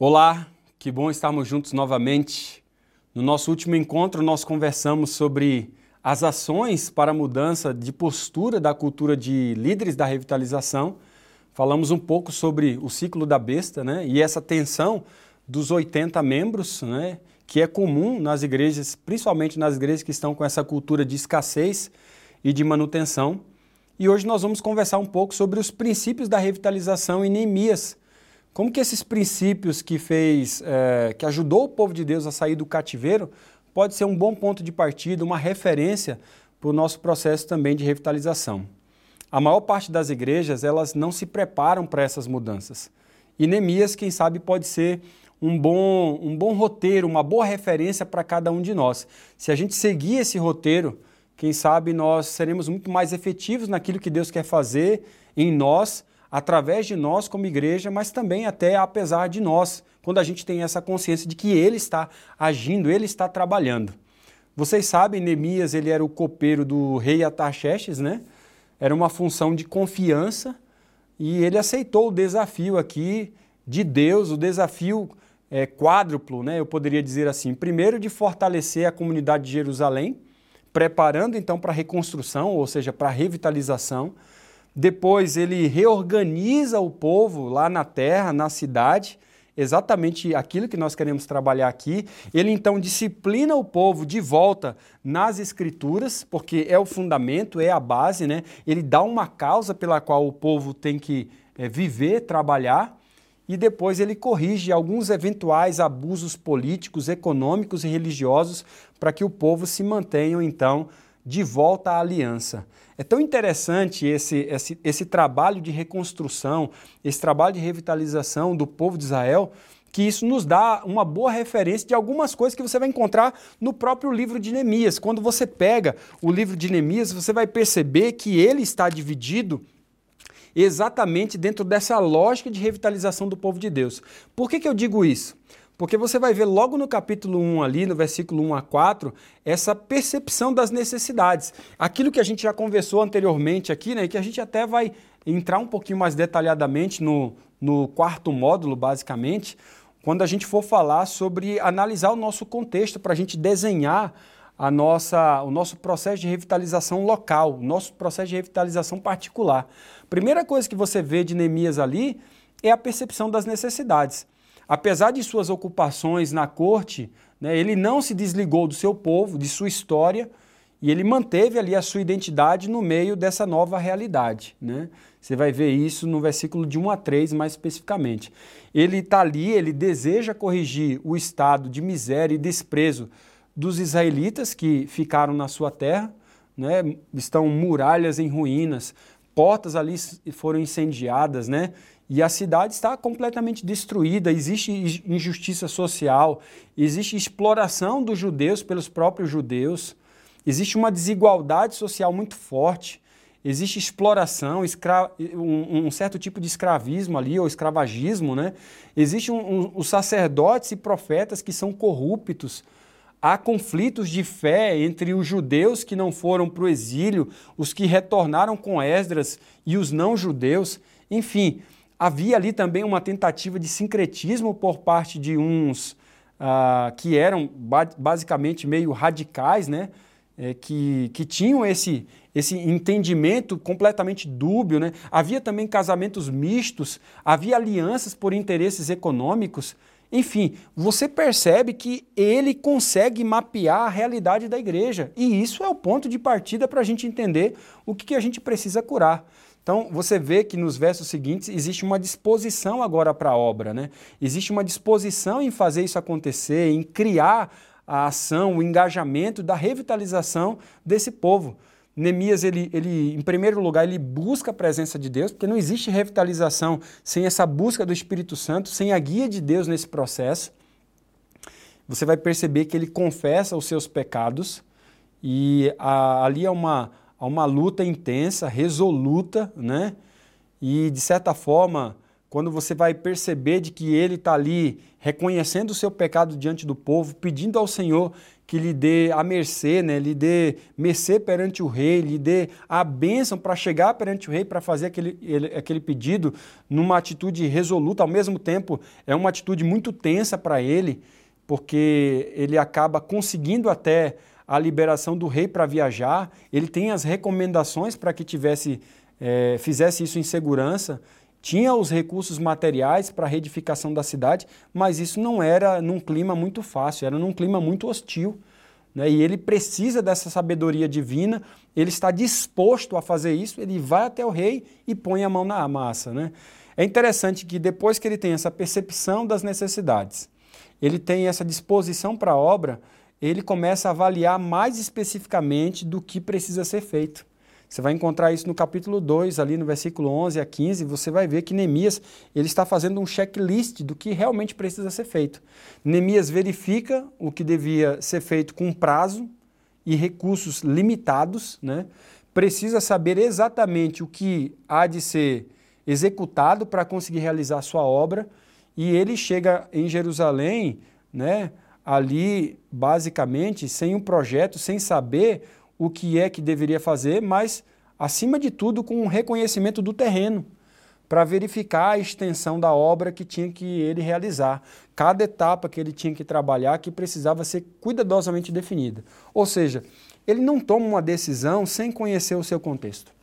Olá, que bom estarmos juntos novamente. No nosso último encontro, nós conversamos sobre as ações para a mudança de postura da cultura de líderes da revitalização. Falamos um pouco sobre o ciclo da besta né? e essa tensão dos 80 membros, né? que é comum nas igrejas, principalmente nas igrejas que estão com essa cultura de escassez e de manutenção. E hoje nós vamos conversar um pouco sobre os princípios da revitalização em Neemias como que esses princípios que fez, é, que ajudou o povo de Deus a sair do cativeiro, pode ser um bom ponto de partida, uma referência para o nosso processo também de revitalização. A maior parte das igrejas, elas não se preparam para essas mudanças. E Neemias, quem sabe, pode ser um bom, um bom roteiro, uma boa referência para cada um de nós. Se a gente seguir esse roteiro, quem sabe nós seremos muito mais efetivos naquilo que Deus quer fazer em nós através de nós como igreja, mas também até apesar de nós, quando a gente tem essa consciência de que Ele está agindo, Ele está trabalhando. Vocês sabem, Neemias ele era o copeiro do rei Atarxerxes, né? Era uma função de confiança e ele aceitou o desafio aqui de Deus, o desafio é, quádruplo, né? Eu poderia dizer assim. Primeiro, de fortalecer a comunidade de Jerusalém, preparando então para a reconstrução, ou seja, para a revitalização. Depois ele reorganiza o povo lá na terra, na cidade, exatamente aquilo que nós queremos trabalhar aqui. Ele então disciplina o povo de volta nas escrituras, porque é o fundamento, é a base, né? Ele dá uma causa pela qual o povo tem que é, viver, trabalhar. E depois ele corrige alguns eventuais abusos políticos, econômicos e religiosos para que o povo se mantenha então de volta à aliança. É tão interessante esse, esse, esse trabalho de reconstrução, esse trabalho de revitalização do povo de Israel, que isso nos dá uma boa referência de algumas coisas que você vai encontrar no próprio livro de Neemias. Quando você pega o livro de Neemias, você vai perceber que ele está dividido exatamente dentro dessa lógica de revitalização do povo de Deus. Por que, que eu digo isso? Porque você vai ver logo no capítulo 1 ali, no versículo 1 a 4, essa percepção das necessidades. Aquilo que a gente já conversou anteriormente aqui, né, e que a gente até vai entrar um pouquinho mais detalhadamente no, no quarto módulo, basicamente, quando a gente for falar sobre analisar o nosso contexto para a gente desenhar a nossa, o nosso processo de revitalização local, o nosso processo de revitalização particular. Primeira coisa que você vê de Neemias ali é a percepção das necessidades. Apesar de suas ocupações na corte, né, ele não se desligou do seu povo, de sua história, e ele manteve ali a sua identidade no meio dessa nova realidade. Né? Você vai ver isso no versículo de 1 a 3, mais especificamente. Ele está ali, ele deseja corrigir o estado de miséria e desprezo dos israelitas que ficaram na sua terra, né? estão muralhas em ruínas, portas ali foram incendiadas, né? E a cidade está completamente destruída, existe injustiça social, existe exploração dos judeus pelos próprios judeus, existe uma desigualdade social muito forte, existe exploração, escra... um, um, certo tipo de escravismo ali, ou escravagismo, né? Existem um, um, os sacerdotes e profetas que são corruptos, há conflitos de fé entre os judeus que não foram para o exílio, os que retornaram com Esdras e os não-judeus, enfim havia ali também uma tentativa de sincretismo por parte de uns uh, que eram basicamente meio radicais, né? É, que, que tinham esse, esse entendimento completamente dúbio. Né? Havia também casamentos mistos, havia alianças por interesses econômicos. Enfim, você percebe que ele consegue mapear a realidade da igreja. E isso é o ponto de partida para a gente entender o que, que a gente precisa curar. Então, você vê que nos versos seguintes existe uma disposição agora para a obra, né? Existe uma disposição em fazer isso acontecer, em criar a ação, o engajamento da revitalização desse povo. Neemias, ele, ele, em primeiro lugar, ele busca a presença de Deus, porque não existe revitalização sem essa busca do Espírito Santo, sem a guia de Deus nesse processo. Você vai perceber que ele confessa os seus pecados e a, ali é uma a uma luta intensa, resoluta, né? E de certa forma, quando você vai perceber de que ele está ali reconhecendo o seu pecado diante do povo, pedindo ao Senhor que lhe dê a mercê, né? lhe dê mercê perante o rei, lhe dê a bênção para chegar perante o rei para fazer aquele, ele, aquele pedido numa atitude resoluta, ao mesmo tempo é uma atitude muito tensa para ele, porque ele acaba conseguindo até a liberação do rei para viajar, ele tem as recomendações para que tivesse, é, fizesse isso em segurança, tinha os recursos materiais para a reedificação da cidade, mas isso não era num clima muito fácil, era num clima muito hostil. Né? E ele precisa dessa sabedoria divina, ele está disposto a fazer isso, ele vai até o rei e põe a mão na massa. Né? É interessante que depois que ele tem essa percepção das necessidades, ele tem essa disposição para a obra, ele começa a avaliar mais especificamente do que precisa ser feito. Você vai encontrar isso no capítulo 2, ali no versículo 11 a 15, você vai ver que Neemias ele está fazendo um checklist do que realmente precisa ser feito. Neemias verifica o que devia ser feito com prazo e recursos limitados, né? precisa saber exatamente o que há de ser executado para conseguir realizar sua obra, e ele chega em Jerusalém, né, ali basicamente sem um projeto, sem saber o que é que deveria fazer, mas, acima de tudo, com um reconhecimento do terreno, para verificar a extensão da obra que tinha que ele realizar, cada etapa que ele tinha que trabalhar que precisava ser cuidadosamente definida. Ou seja, ele não toma uma decisão sem conhecer o seu contexto.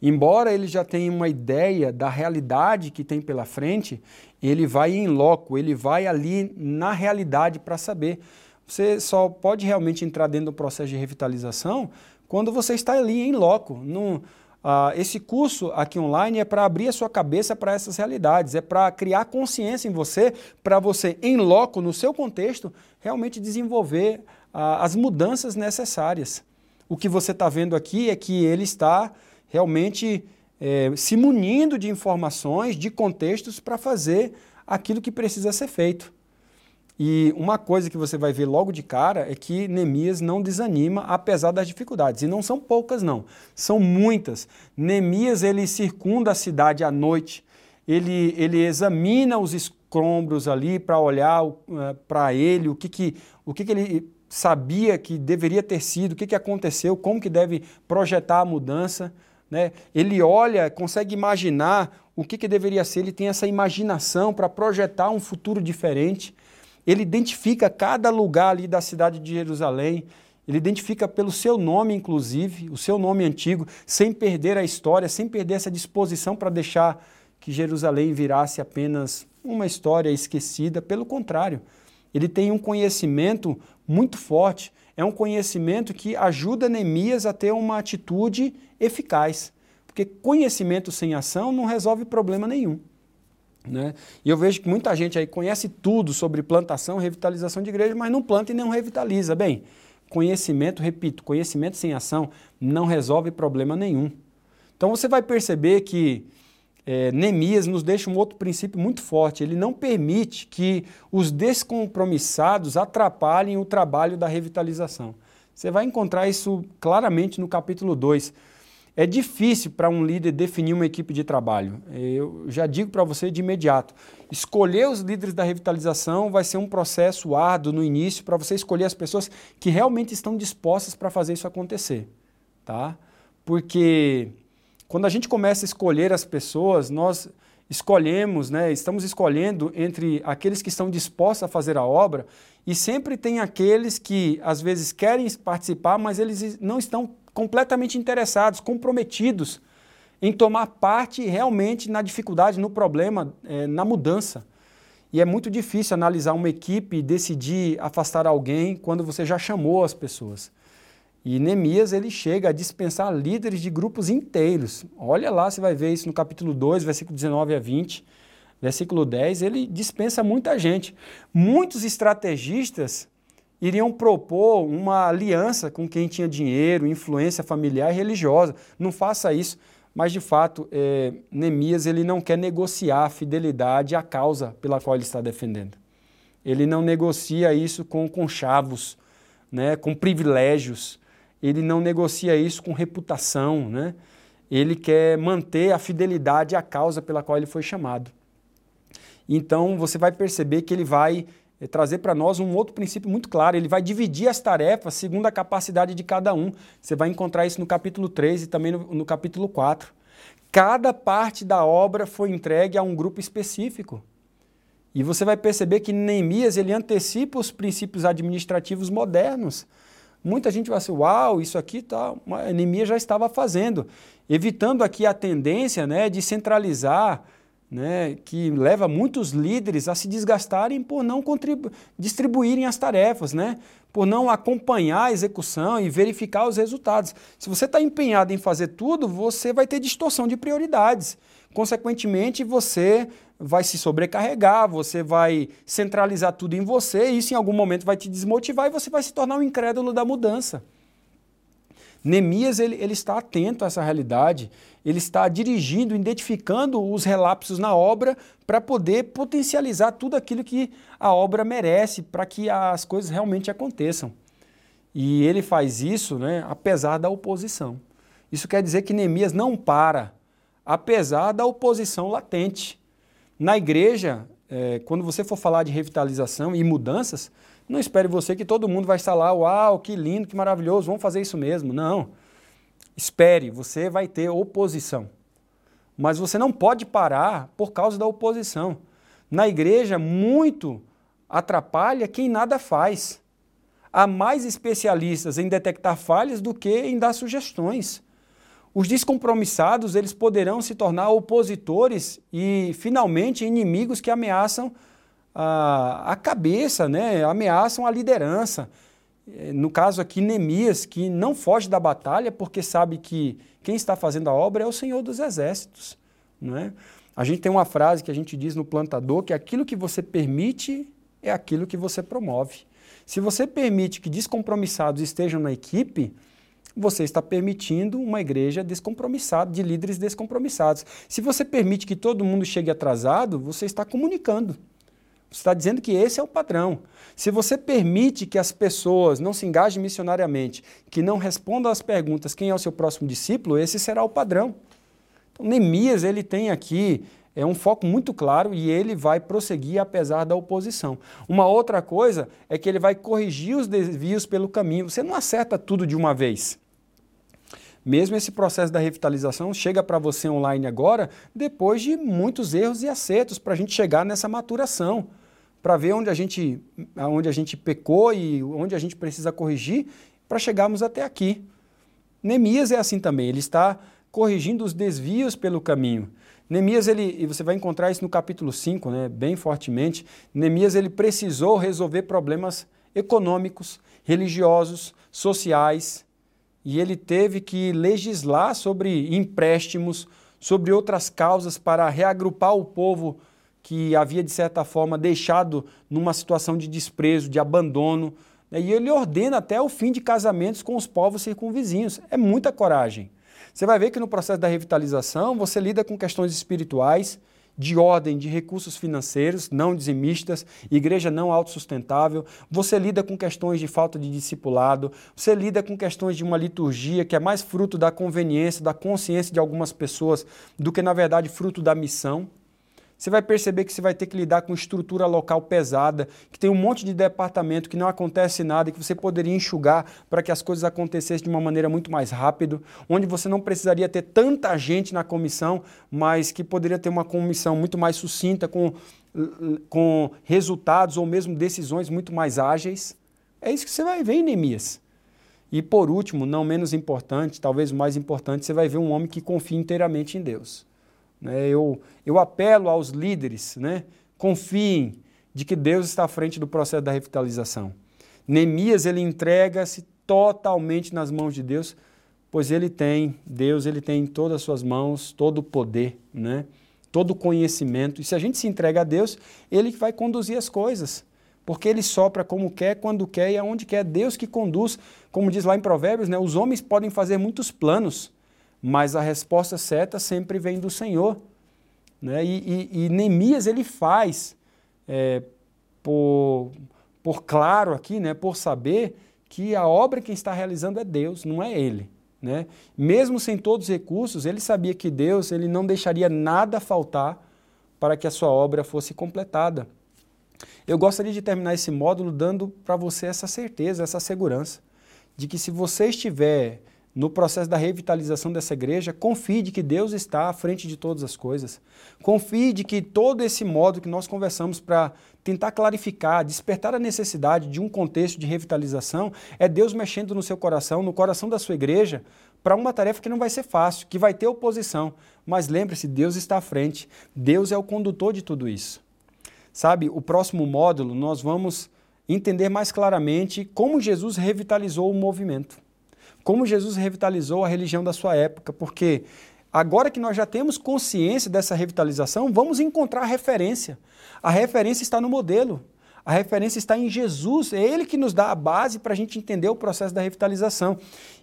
Embora ele já tenha uma ideia da realidade que tem pela frente, ele vai em loco, ele vai ali na realidade para saber. Você só pode realmente entrar dentro do processo de revitalização quando você está ali em loco. No, ah, esse curso aqui online é para abrir a sua cabeça para essas realidades, é para criar consciência em você, para você, em loco, no seu contexto, realmente desenvolver ah, as mudanças necessárias. O que você está vendo aqui é que ele está realmente é, se munindo de informações, de contextos para fazer aquilo que precisa ser feito. E uma coisa que você vai ver logo de cara é que Neemias não desanima apesar das dificuldades. E não são poucas, não. São muitas. Neemias ele circunda a cidade à noite, ele, ele examina os escombros ali para olhar uh, para ele, o, que, que, o que, que ele sabia que deveria ter sido, o que, que aconteceu, como que deve projetar a mudança. Né? Ele olha, consegue imaginar o que, que deveria ser, ele tem essa imaginação para projetar um futuro diferente. Ele identifica cada lugar ali da cidade de Jerusalém, ele identifica pelo seu nome, inclusive, o seu nome antigo, sem perder a história, sem perder essa disposição para deixar que Jerusalém virasse apenas uma história esquecida. Pelo contrário, ele tem um conhecimento muito forte, é um conhecimento que ajuda Neemias a ter uma atitude eficaz. Porque conhecimento sem ação não resolve problema nenhum. Né? E eu vejo que muita gente aí conhece tudo sobre plantação, revitalização de igreja, mas não planta e não revitaliza. Bem, conhecimento, repito, conhecimento sem ação não resolve problema nenhum. Então você vai perceber que é, Neemias nos deixa um outro princípio muito forte. Ele não permite que os descompromissados atrapalhem o trabalho da revitalização. Você vai encontrar isso claramente no capítulo 2. É difícil para um líder definir uma equipe de trabalho. Eu já digo para você de imediato: escolher os líderes da revitalização vai ser um processo árduo no início para você escolher as pessoas que realmente estão dispostas para fazer isso acontecer. Tá? Porque quando a gente começa a escolher as pessoas, nós escolhemos, né, estamos escolhendo entre aqueles que estão dispostos a fazer a obra e sempre tem aqueles que às vezes querem participar, mas eles não estão completamente interessados, comprometidos em tomar parte realmente na dificuldade, no problema, é, na mudança. E é muito difícil analisar uma equipe e decidir afastar alguém quando você já chamou as pessoas. E Neemias ele chega a dispensar líderes de grupos inteiros. Olha lá, você vai ver isso no capítulo 2, versículo 19 a 20. Versículo 10, ele dispensa muita gente. Muitos estrategistas iriam propor uma aliança com quem tinha dinheiro, influência familiar e religiosa. Não faça isso. Mas, de fato, é, Neemias ele não quer negociar a fidelidade à causa pela qual ele está defendendo. Ele não negocia isso com conchavos, né, com privilégios. Ele não negocia isso com reputação. Né? ele quer manter a fidelidade à causa pela qual ele foi chamado. Então você vai perceber que ele vai eh, trazer para nós um outro princípio muito claro. Ele vai dividir as tarefas segundo a capacidade de cada um. Você vai encontrar isso no capítulo 3 e também no, no capítulo 4. Cada parte da obra foi entregue a um grupo específico. E você vai perceber que Neemias ele antecipa os princípios administrativos modernos. Muita gente vai assim, uau, isso aqui tá, Neemias já estava fazendo, evitando aqui a tendência né, de centralizar né, que leva muitos líderes a se desgastarem por não distribuírem as tarefas, né, por não acompanhar a execução e verificar os resultados. Se você está empenhado em fazer tudo, você vai ter distorção de prioridades. Consequentemente, você vai se sobrecarregar, você vai centralizar tudo em você, e isso em algum momento vai te desmotivar e você vai se tornar um incrédulo da mudança. Neemias ele, ele está atento a essa realidade, ele está dirigindo, identificando os relapsos na obra para poder potencializar tudo aquilo que a obra merece, para que as coisas realmente aconteçam. E ele faz isso né, apesar da oposição. Isso quer dizer que Neemias não para, apesar da oposição latente. Na igreja, é, quando você for falar de revitalização e mudanças, não espere você que todo mundo vai estar lá, uau, que lindo, que maravilhoso, vamos fazer isso mesmo. Não. Espere, você vai ter oposição. Mas você não pode parar por causa da oposição. Na igreja, muito atrapalha quem nada faz. Há mais especialistas em detectar falhas do que em dar sugestões. Os descompromissados, eles poderão se tornar opositores e, finalmente, inimigos que ameaçam a, a cabeça, né? ameaçam a liderança. É, no caso aqui, Neemias, que não foge da batalha porque sabe que quem está fazendo a obra é o Senhor dos Exércitos. Não é? A gente tem uma frase que a gente diz no plantador que aquilo que você permite é aquilo que você promove. Se você permite que descompromissados estejam na equipe, você está permitindo uma igreja descompromissada, de líderes descompromissados. Se você permite que todo mundo chegue atrasado, você está comunicando. Você está dizendo que esse é o padrão. Se você permite que as pessoas não se engajem missionariamente, que não respondam às perguntas quem é o seu próximo discípulo, esse será o padrão. Então, Neemias ele tem aqui é um foco muito claro e ele vai prosseguir apesar da oposição. Uma outra coisa é que ele vai corrigir os desvios pelo caminho. Você não acerta tudo de uma vez. Mesmo esse processo da revitalização chega para você online agora depois de muitos erros e acertos para a gente chegar nessa maturação, para ver onde a, gente, onde a gente pecou e onde a gente precisa corrigir para chegarmos até aqui. Neemias é assim também, ele está corrigindo os desvios pelo caminho. Neemias, ele, e você vai encontrar isso no capítulo 5, né, bem fortemente, Neemias ele precisou resolver problemas econômicos, religiosos, sociais, e ele teve que legislar sobre empréstimos, sobre outras causas para reagrupar o povo que havia, de certa forma, deixado numa situação de desprezo, de abandono. Né? E ele ordena até o fim de casamentos com os povos circunvizinhos. É muita coragem. Você vai ver que no processo da revitalização você lida com questões espirituais, de ordem de recursos financeiros não dizimistas, igreja não autossustentável, você lida com questões de falta de discipulado, você lida com questões de uma liturgia que é mais fruto da conveniência, da consciência de algumas pessoas do que, na verdade, fruto da missão. Você vai perceber que você vai ter que lidar com estrutura local pesada, que tem um monte de departamento que não acontece nada e que você poderia enxugar para que as coisas acontecessem de uma maneira muito mais rápida, onde você não precisaria ter tanta gente na comissão, mas que poderia ter uma comissão muito mais sucinta, com, com resultados ou mesmo decisões muito mais ágeis. É isso que você vai ver em Neemias. E por último, não menos importante, talvez o mais importante, você vai ver um homem que confia inteiramente em Deus. Né? Eu, eu apelo aos líderes, né? confiem de que Deus está à frente do processo da revitalização. Neemias ele entrega-se totalmente nas mãos de Deus, pois ele tem, Deus ele tem em todas as suas mãos todo o poder, né? todo o conhecimento. E se a gente se entrega a Deus, ele vai conduzir as coisas. Porque ele sopra como quer, quando quer e aonde quer. Deus que conduz, como diz lá em Provérbios, né? os homens podem fazer muitos planos, mas a resposta certa sempre vem do Senhor. Né? E, e, e Neemias ele faz, é, por, por claro aqui, né, por saber que a obra que está realizando é Deus, não é ele. Né? Mesmo sem todos os recursos, ele sabia que Deus ele não deixaria nada faltar para que a sua obra fosse completada. Eu gostaria de terminar esse módulo dando para você essa certeza, essa segurança, de que se você estiver no processo da revitalização dessa igreja, confie de que Deus está à frente de todas as coisas. Confie de que todo esse modo que nós conversamos para tentar clarificar, despertar a necessidade de um contexto de revitalização, é Deus mexendo no seu coração, no coração da sua igreja, para uma tarefa que não vai ser fácil, que vai ter oposição. Mas lembre-se, Deus está à frente. Deus é o condutor de tudo isso. Sabe, o próximo módulo nós vamos entender mais claramente como Jesus revitalizou o movimento como Jesus revitalizou a religião da sua época, porque agora que nós já temos consciência dessa revitalização, vamos encontrar a referência. A referência está no modelo. A referência está em Jesus, é Ele que nos dá a base para a gente entender o processo da revitalização.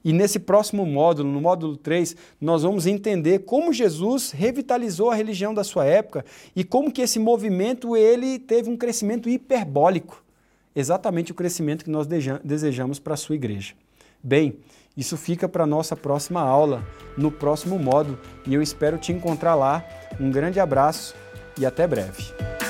E nesse próximo módulo, no módulo 3, nós vamos entender como Jesus revitalizou a religião da sua época e como que esse movimento ele teve um crescimento hiperbólico. Exatamente o crescimento que nós desejamos para a sua igreja. Bem, isso fica para a nossa próxima aula, no próximo módulo, e eu espero te encontrar lá. Um grande abraço e até breve.